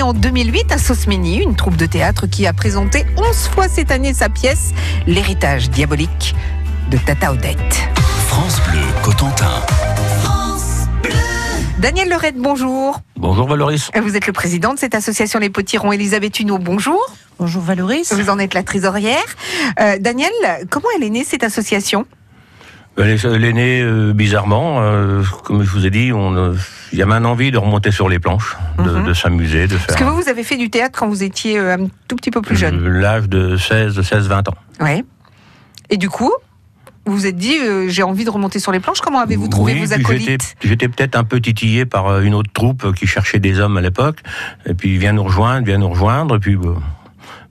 en 2008 à Sosmini, une troupe de théâtre qui a présenté 11 fois cette année sa pièce L'héritage diabolique de Tata Odette. France Bleu Cotentin. Daniel Lered, bonjour. Bonjour Valoris. Vous êtes le président de cette association Les Potirons. Elisabeth Huneau, bonjour. Bonjour Valoris. Vous en êtes la trésorière. Euh, Daniel, comment elle est née cette association? Elle est née euh, bizarrement, euh, comme je vous ai dit, euh, il y a une envie de remonter sur les planches, de, Mhm. de s'amuser, de Parce faire que vous, vous avez fait du théâtre quand vous étiez euh, un tout petit peu plus jeune. euh, l'âge de 16, de 16, 20 ans. Ouais. Et du coup, vous vous êtes dit, euh, j'ai envie de remonter sur les planches. Comment avez-vous trouvé Oui, vos acolytes? j'étais- peut-être un peu titillé par euh, une autre troupe qui cherchait des hommes à l'époque, et puis vient nous rejoindre, vient nous rejoindre, et puis euh,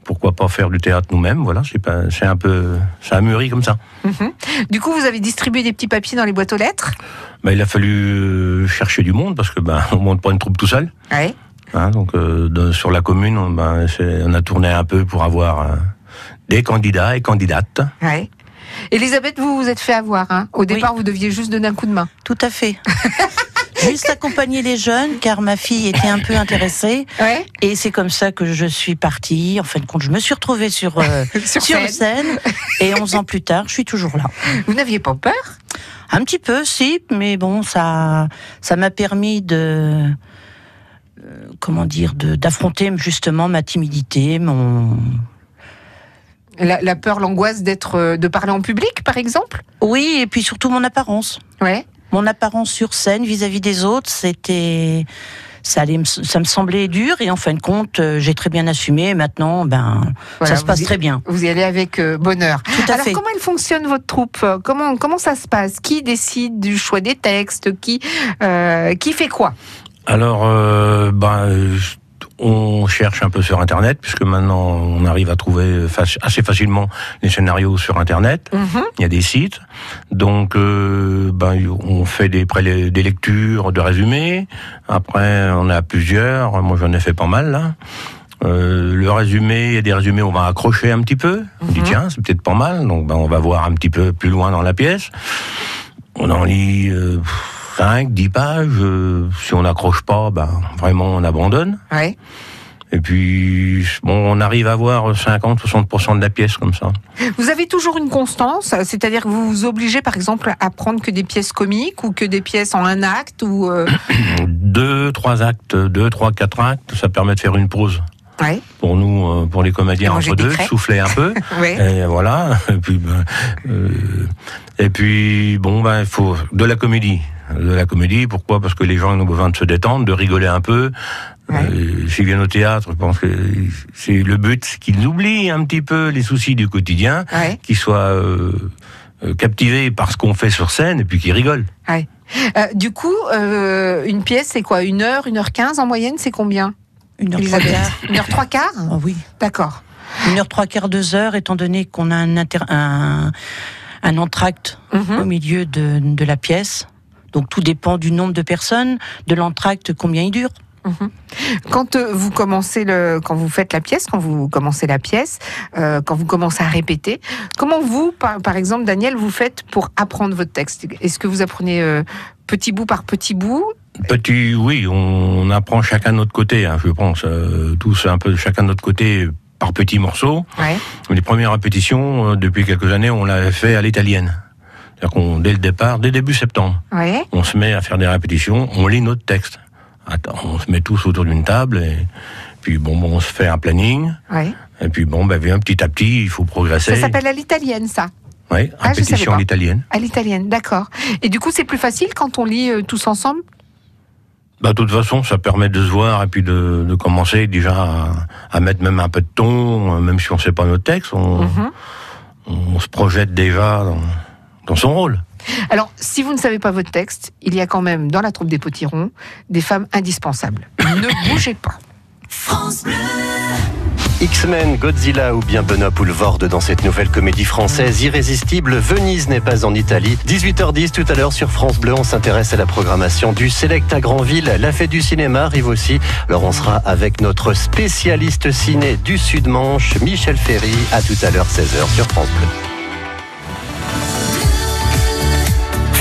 pourquoi pas faire du théâtre nous-mêmes, voilà, c'est pas- c'est un peu, ça a mûri comme ça. Mhm. Du coup, vous avez distribué des petits papiers dans les boîtes aux lettres? Ben, il a fallu euh, chercher du monde, parce que ben, on monte pas une troupe tout seul. Ouais. Hein, donc euh, de- sur la commune, on, ben, on a tourné un peu pour avoir euh, des candidats et candidates. ouais. Elisabeth, vous vous êtes fait avoir. Hein? Au départ, vous deviez juste donner un coup de main. Tout à fait. Juste accompagner les jeunes, car ma fille était un peu intéressée. Ouais. Et c'est comme ça que je suis partie. En fin de compte, je me suis retrouvée sur, euh, Sur sur scène. scène. Et 11 ans plus tard, je suis toujours là. Vous n'aviez pas peur? Un petit peu, si, mais bon, ça ça m'a permis de. euh, Comment dire, d'affronter justement ma timidité, mon. la, la peur, l'angoisse d'être, euh, de parler en public, par exemple? Oui, et puis surtout mon apparence. Ouais. Mon apparence sur scène vis-à-vis des autres, c'était. Ça, allait me- ça me semblait dur et en fin de compte, euh, j'ai très bien assumé. Maintenant, ben, Voilà, ça se passe vous y- très bien. Vous y allez avec euh, bonheur. Tout à Alors, fait. comment elle fonctionne votre troupe? Comment comment ça se passe? Qui décide du choix des textes? Qui euh, qui fait quoi? Alors, euh, ben, euh, on cherche un peu sur Internet, puisque maintenant on arrive à trouver assez facilement les scénarios sur Internet. Mhm. Il y a des sites, donc euh, ben, on fait des, des lectures de résumés. Après, on a plusieurs. Moi, j'en ai fait pas mal là. Euh, le résumé, il y a des résumés, on va accrocher un petit peu. On dit Mhm. tiens, c'est peut-être pas mal, donc ben, on va voir un petit peu plus loin dans la pièce. On en lit euh, 5, 10 pages. euh, si on n'accroche pas, ben, vraiment on abandonne. Ouais. Et puis, bon, on arrive à voir 50-60% de la pièce comme ça. Vous avez toujours une constance, c'est-à-dire que vous vous obligez, par exemple, à prendre que des pièces comiques ou que des pièces en un acte ou. euh, Deux, trois actes, deux, trois, quatre actes, ça permet de faire une pause. Ouais. Pour nous, euh, pour les comédiens entre deux, souffler un peu. Ouais. Et voilà. Et puis, ben, euh, et puis bon, ben, il faut de la comédie. De la comédie, pourquoi? Parce que les gens ont besoin de se détendre, de rigoler un peu. Ouais. Euh, S'ils viennent au théâtre, je pense que c'est le but, c'est qu'ils oublient un petit peu les soucis du quotidien, Ouais. qu'ils soient euh, euh, captivés par ce qu'on fait sur scène et puis qu'ils rigolent. Euh, du coup, euh, une pièce, c'est quoi? Une heure, une heure quinze en moyenne, c'est combien? Une heure trois quarts. Une heure trois quarts? Ah oui. D'accord. Une heure trois quarts, deux heures, étant donné qu'on a un, inter- un, un entracte Mhm. au milieu de, de la pièce. Donc tout dépend du nombre de personnes, de l'entracte, combien il dure. Quand euh, vous commencez le, quand vous faites la pièce, quand vous commencez la pièce, euh, quand vous commencez à répéter, comment vous, par, par exemple, Daniel, vous faites pour apprendre votre texte? Est-ce que vous apprenez euh, petit bout par petit bout? Petit, oui, on apprend chacun de notre côté, hein, je pense. euh, tous un peu chacun de notre côté par petits morceaux. Ouais. Les premières répétitions, euh, depuis quelques années, on l'a fait à l'italienne. C'est-à-dire qu'on, dès le départ, dès début septembre, on se met à faire des répétitions, on lit notre texte. Attends, on se met tous autour d'une table et puis bon, bon, on se fait un planning. Et puis bon, ben, bien, petit à petit, il faut progresser. Ça s'appelle à l'italienne, ça. Oui, Ah, répétition à l'italienne. À l'italienne, d'accord. Et du coup, c'est plus facile quand on lit euh, tous ensemble? Bah, de toute façon, ça permet de se voir et puis de, de commencer déjà à, à mettre même un peu de ton, euh, même si on ne sait pas notre texte, on, Mhm. on se projette déjà dans, dans son rôle. Alors, si vous ne savez pas votre texte, il y a quand même dans la troupe des potirons des femmes indispensables. ne bougez pas. X-Men, Godzilla ou bien Benoît Poulvorde dans cette nouvelle comédie française irrésistible Venise n'est pas en Italie. 18h10 tout à l'heure sur France Bleu, on s'intéresse à la programmation du Select à Granville. La fête du cinéma arrive aussi. Alors on sera avec notre spécialiste ciné du Sud-Manche, Michel Ferry. À tout à l'heure 16h sur France Bleu.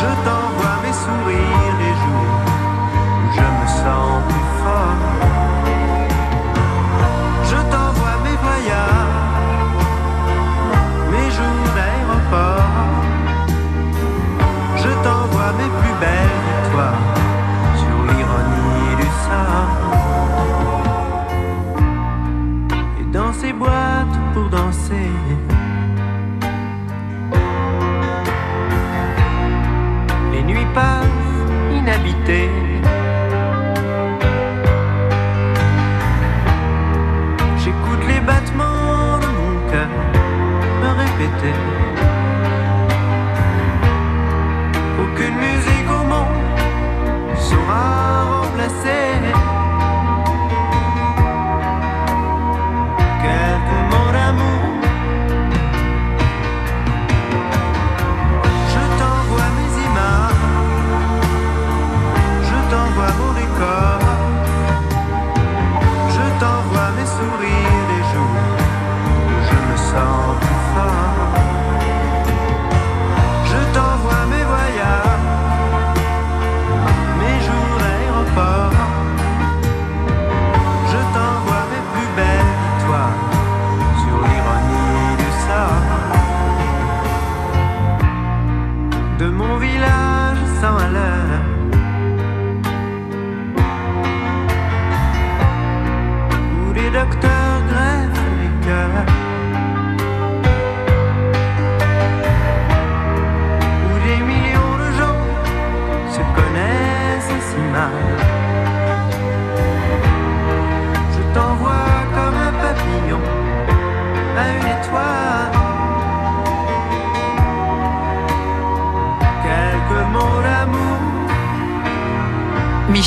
Je t'envoie mes sourires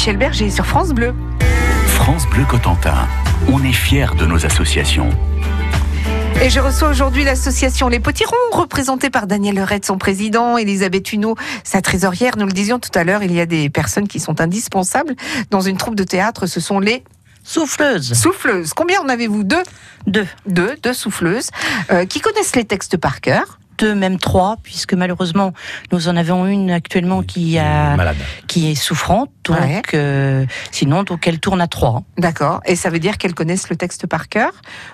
Michel Berger sur France Bleu. France Bleu Cotentin. On est fiers de nos associations. Et je reçois aujourd'hui l'association Les Potirons, représentée par Daniel Leret, son président, Elisabeth Huneau, sa trésorière. Nous le disions tout à l'heure, il y a des personnes qui sont indispensables dans une troupe de théâtre. Ce sont les Souffleuse. souffleuses. Combien en avez-vous Deux Deux. Deux, deux souffleuses euh, qui connaissent les textes par cœur. Deux, même trois, puisque malheureusement, nous en avons une actuellement qui, a, Malade. qui est souffrante. Donc, Ouais. euh, sinon, donc elle tourne à trois. D'accord. Et ça veut dire qu'elles connaissent le texte par cœur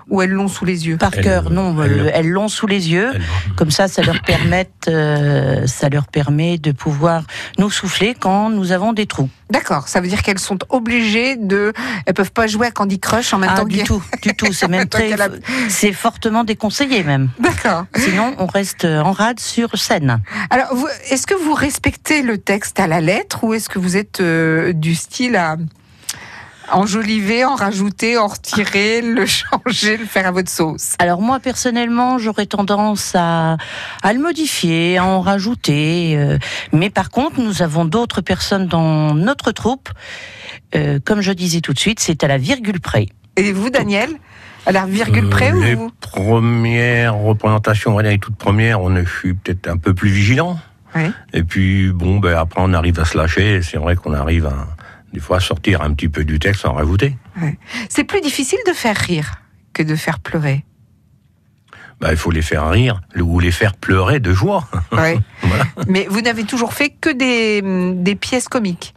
ou elles l'ont sous les yeux Par cœur, non, elle- euh, elles l'ont sous les yeux. Comme ça, ça leur permet, euh, ça leur permet de pouvoir nous souffler quand nous avons des trous. D'accord. Ça veut dire qu'elles sont obligées de. Elles peuvent pas jouer à Candy Crush en même Ah, temps du que- tout, du tout. C'est même très, a- c'est fortement déconseillé même. D'accord. Sinon, on reste en rade sur scène. Alors, est-ce que vous respectez le texte à la lettre ou est-ce que vous êtes euh, du style à enjoliver, en rajouter, en retirer, le changer, le faire à votre sauce Alors moi personnellement, j'aurais tendance à, à le modifier, à en rajouter. euh, mais par contre, nous avons d'autres personnes dans notre troupe. euh, comme je disais tout de suite, c'est à la virgule près. Et vous, Daniel À la virgule Euh, près ou Les vous premières représentations, on va dire les toutes premières, on est, je suis peut-être un peu plus vigilant. Et puis, bon, ben, après, on arrive à se lâcher. C'est vrai qu'on arrive à, des fois, à sortir un petit peu du texte sans rajouter. C'est plus difficile de faire rire que de faire pleurer. Ben, il faut les faire rire ou les faire pleurer de joie. Ouais. Voilà. Mais vous n'avez toujours fait que des, des pièces comiques.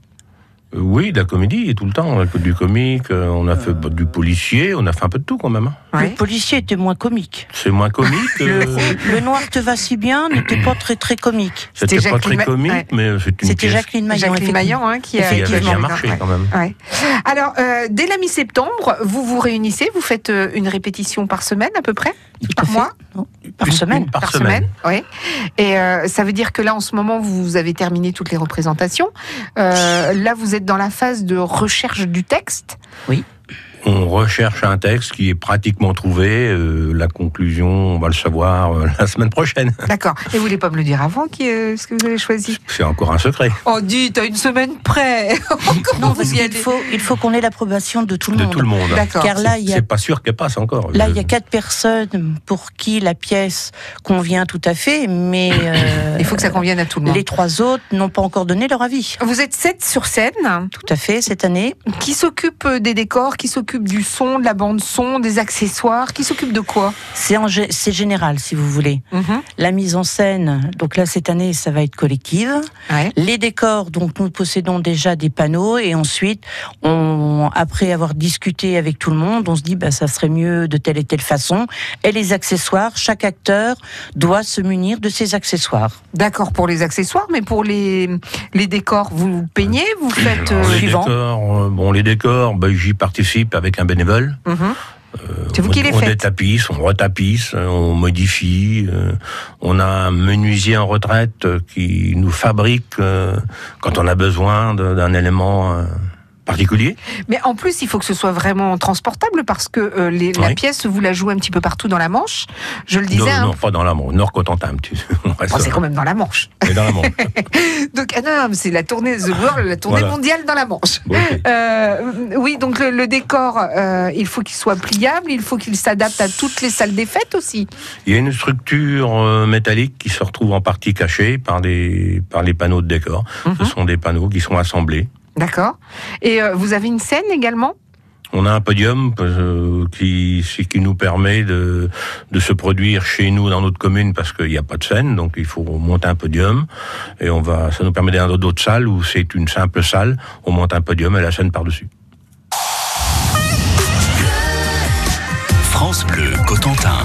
Euh, Oui, de la comédie, tout le temps. On a fait du comique, euh, on a fait du policier, on a fait un peu de tout quand même. hein. Ouais. Le policier était moins comique. C'est moins comique. Le, euh, le noir te va si bien n'était pas très très comique. C'était pas très Ma- comique, ouais. mais c'est une C'était Jacqueline Maillon. Jacqueline. Maillan hein, qui a, qui avait bien marché ouais. quand même. Ouais. Alors, euh, dès la mi-septembre, vous vous réunissez, vous faites euh, une répétition par semaine à peu près? Tout Par mois Non, Par Une- semaine. une par, semaine. oui. Et euh, ça veut dire que là, en ce moment, vous avez terminé toutes les représentations. Euh, là, vous êtes dans la phase de recherche du texte. Oui, on recherche un texte qui est pratiquement trouvé. Euh, la conclusion, on va le savoir euh, la semaine prochaine. D'accord. Et vous voulez pas me le dire avant qui, euh, ce que vous avez choisi? C'est encore un secret. Oh, dites, à une semaine près Non, parce qu'il faut, il faut qu'on ait l'approbation de tout le De monde. tout le monde. D'accord. Car là, il y a C'est pas sûr qu'elle passe encore. Là, il y a quatre personnes pour qui la pièce convient tout à fait, mais euh, Il faut que ça convienne à tout le monde. les trois autres n'ont pas encore donné leur avis. Vous êtes sept sur scène. Tout à fait, cette année. Qui s'occupe des décors Qui s'occupe du son, de la bande son, des accessoires Qui s'occupe de quoi? C'est en gé- c'est général, si vous voulez. Mhm. La mise en scène, donc là, cette année, ça va être collective. Ouais. Les décors, donc nous possédons déjà des panneaux et ensuite, on, après avoir discuté avec tout le monde, on se dit bah ça serait mieux de telle et telle façon. Et les accessoires, chaque acteur doit se munir de ses accessoires. D'accord pour les accessoires, mais pour les, les décors, vous peignez Vous faites. Alors, euh, les suivant? décors, euh, bon, les décors, bah, j'y participe avec un bénévole. mhm. C'est vous on, qui les on faites détapisse, on retapisse, euh, on modifie. euh, on a un menuisier en retraite euh, qui nous fabrique euh, quand on a besoin d'un élément euh, particulier. Mais en plus, il faut que ce soit vraiment transportable parce que euh, les- la pièce, vous la jouez un petit peu partout dans la Manche. Je le disais. non, hein. non, pas dans la Manche, Nord-Cotentin. tu- Oh, c'est quand même dans la Manche. mais dans la Manche. Donc, ah non, c'est la tournée The World, la tournée Voilà. mondiale dans la Manche. Euh, oui, donc le, le décor, euh, il faut qu'il soit pliable, il faut qu'il s'adapte à toutes les salles des fêtes aussi. Il y a une structure métallique qui se retrouve en partie cachée par les, par les panneaux de décor. Mhm. Ce sont des panneaux qui sont assemblés. D'accord. Et euh, vous avez une scène également? On a un podium euh, qui, nous permet de, de se produire chez nous dans notre commune parce qu'il n'y a pas de scène, donc il faut monter un podium. Et on va, ça nous permet d'aller dans d'autres salles où c'est une simple salle. On monte un podium et la scène par-dessus. France Bleu Cotentin.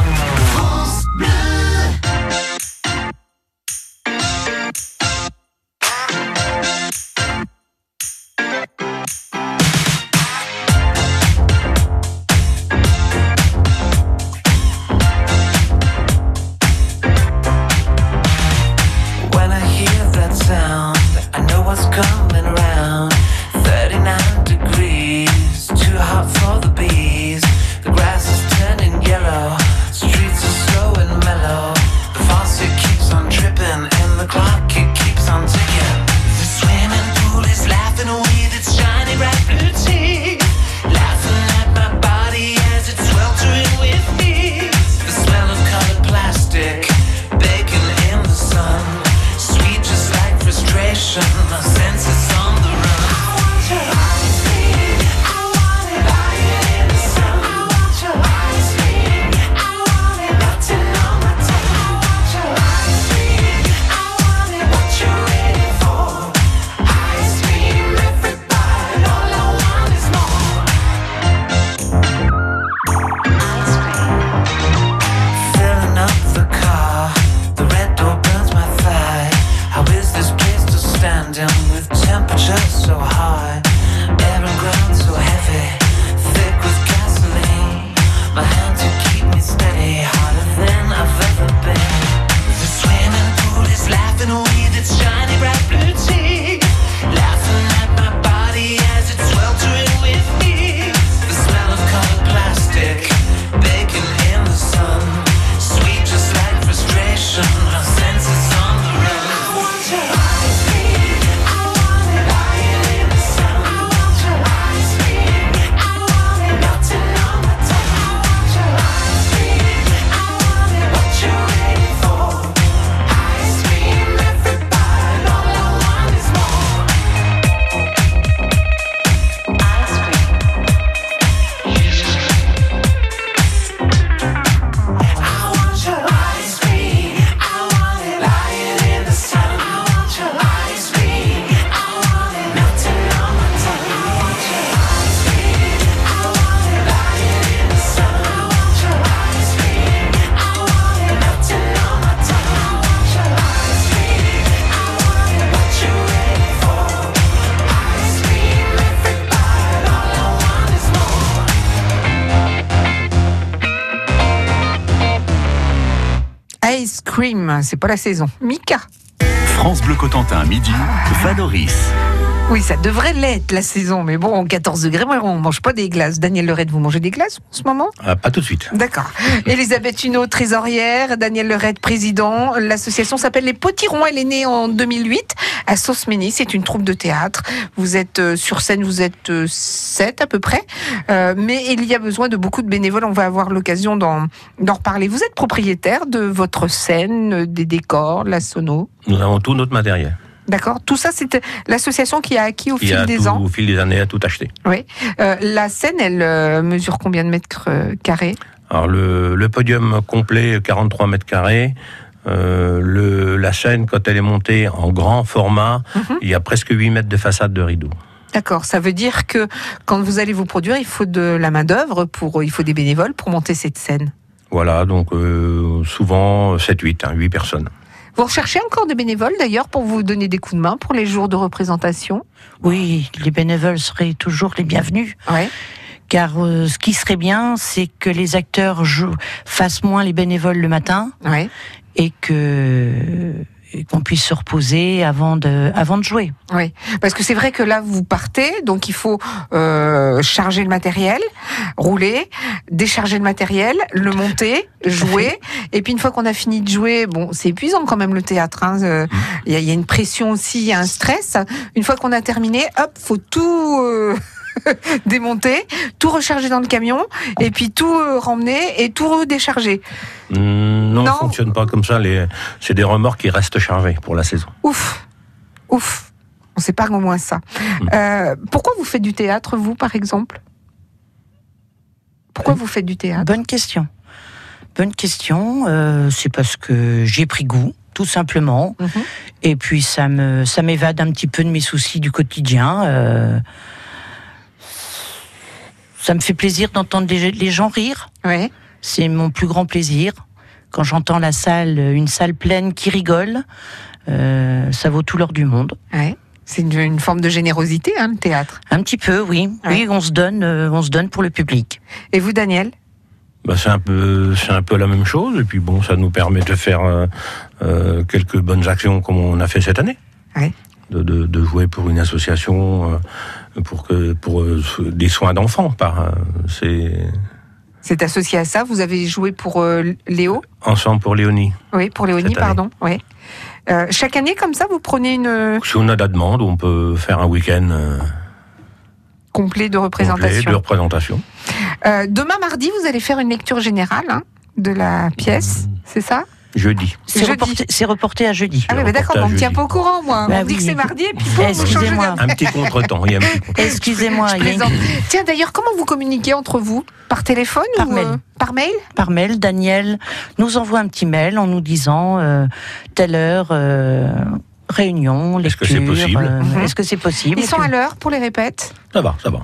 C'est pas la saison. Mika. France Bleu Cotentin, midi, Valoris. Oui, ça devrait l'être la saison, mais bon, 14 degrés, on mange pas des glaces. Daniel Lered, vous mangez des glaces en ce moment? Ah, pas tout de suite. D'accord. Elisabeth Huneau, trésorière, Daniel Lered, président. L'association s'appelle Les Potirons. Elle est née en 2008 à Sauce-Ménis. C'est une troupe de théâtre. Vous êtes euh, sur scène, vous êtes euh, sept à peu près. Euh, mais il y a besoin de beaucoup de bénévoles. On va avoir l'occasion d'en reparler. Vous êtes propriétaire de votre scène, des décors, la sono? Nous avons tout notre matériel. D'accord Tout ça, c'est l'association qui a acquis au Qui fil des tout, ans. au fil des années, a tout acheté. Oui. Euh, la scène, elle euh, mesure combien de mètres euh, carrés? Alors le, le podium complet, 43 mètres carrés. Euh, le, la scène, quand elle est montée en grand format, Mhm. il y a presque 8 mètres de façade de rideau. D'accord. Ça veut dire que quand vous allez vous produire, il faut de la main d'œuvre pour, il faut des bénévoles pour monter cette scène? Voilà, donc euh, souvent 7-8, hein, 8 personnes. Vous recherchez encore des bénévoles d'ailleurs pour vous donner des coups de main pour les jours de représentation? Oui, les bénévoles seraient toujours les bienvenus. Ouais. Car euh, ce qui serait bien, c'est que les acteurs jouent, fassent moins les bénévoles le matin Ouais. et que qu'on puisse se reposer avant de, avant de jouer. Oui, parce que c'est vrai que là vous partez, donc il faut euh, charger le matériel, rouler, décharger le matériel, le monter, jouer, et puis une fois qu'on a fini de jouer, bon c'est épuisant quand même le théâtre. hein, euh, Il y, y a une pression aussi, il y a un stress. Une fois qu'on a terminé, hop, faut tout. euh, démonter, tout recharger dans le camion et puis tout euh, remmener et tout redécharger. Hmm, non, Non. ça fonctionne pas comme ça. Les, c'est des remorques qui restent chargées pour la saison. Ouf, ouf. On s'épargne au moins ça. Euh, pourquoi vous faites du théâtre, vous, par exemple? Pourquoi vous faites du théâtre? Bonne question. Bonne question. euh, c'est parce que j'ai pris goût, tout simplement. Mhm. Et puis ça me, ça m'évade un petit peu de mes soucis du quotidien. euh, ça me fait plaisir d'entendre les, les gens rire. Ouais. C'est mon plus grand plaisir. Quand j'entends la salle, une salle pleine qui rigole, euh, ça vaut tout l'or du monde. ouais. C'est une, une forme de générosité, hein, le théâtre. Un petit peu, oui. Ouais. Oui, on se donne, euh, on se donne pour le public. Et vous, Daniel? Bah, c'est un peu, c'est un peu la même chose. Et puis bon, ça nous permet de faire euh, euh, quelques bonnes actions comme on a fait cette année. Ouais. De, de, de jouer pour une association euh, pour que pour euh, des soins d'enfants. Par, euh, c'est C'est associé à ça. Vous avez joué pour euh, Léo? Ensemble pour Léonie. Oui, pour Léonie, pardon. Ouais. Euh, chaque année, comme ça, vous prenez une Si on a de la demande, on peut faire un week-end euh, complet de complet représentation. de représentation. Demain, mardi, vous allez faire une lecture générale hein, de la pièce, c'est ça? Jeudi. C'est reporté, à jeudi. Ah oui, mais d'accord, on ne tient pas au courant, moi. Bah on dit oui. que c'est mardi et puis boum, vous changez. Un petit contretemps. Il y a un petit contretemps. Excusez-moi. Tiens, d'ailleurs, comment vous communiquez entre vous? Par téléphone Par ou mail. euh, par mail? Par mail, Daniel nous envoie un petit mail en nous disant euh, telle heure, euh, réunion, Est-ce que c'est possible euh, Mhm. Est-ce que c'est possible Ils sont à l'heure pour les répètes Ça va, ça va.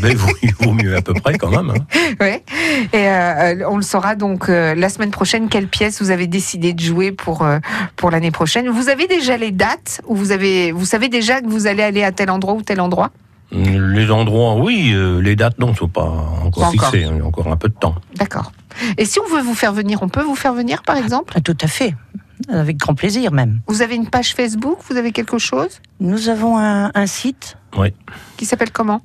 Mais il vaut, il vaut mieux à peu près quand même. hein. Ouais. Et euh, on le saura donc euh, la semaine prochaine. Quelle pièce vous avez décidé de jouer pour euh, pour l'année prochaine Vous avez déjà les dates ou vous avez vous savez déjà que vous allez aller à tel endroit ou tel endroit? Les endroits, oui. euh, les dates, non, ne sont pas encore Pas encore. fixées. hein, Il y a encore un peu de temps. D'accord. Et si on veut vous faire venir, on peut vous faire venir, par exemple? Ah, Tout à fait, avec grand plaisir même. Vous avez une page Facebook? Vous avez quelque chose? Nous avons un, un site. qui s'appelle comment?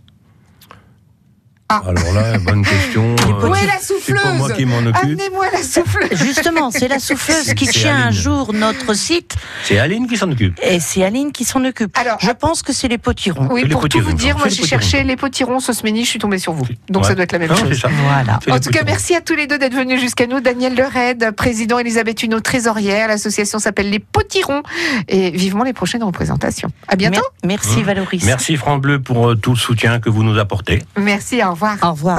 Alors là, bonne question. Où euh, est la c'est pas moi souffleuse qui m'en occupe. Amenez-moi la souffleuse. Justement, c'est la souffleuse qui C'est tient un Aline. jour notre site C'est Aline qui s'en occupe. et c'est Aline qui s'en occupe. Alors, Je pense que c'est les potirons. Oui, C'est les pour tout potirons, vous dire, moi C'est j'ai cherché les potirons Sauce-Ménis, je suis tombée sur vous. Donc Ouais. ça doit être la même Non, chose. c'est ça. Voilà. C'est En tout cas, merci à tous les deux d'être venus jusqu'à nous. Daniel Lered, président, Elisabeth Huneau, trésorière. L'association s'appelle Les Potirons. Et vivement les prochaines représentations. À bientôt. Mer- Merci Valoris. Merci France Bleu pour euh, tout le soutien que vous nous apportez. Merci, au revoir. Au revoir.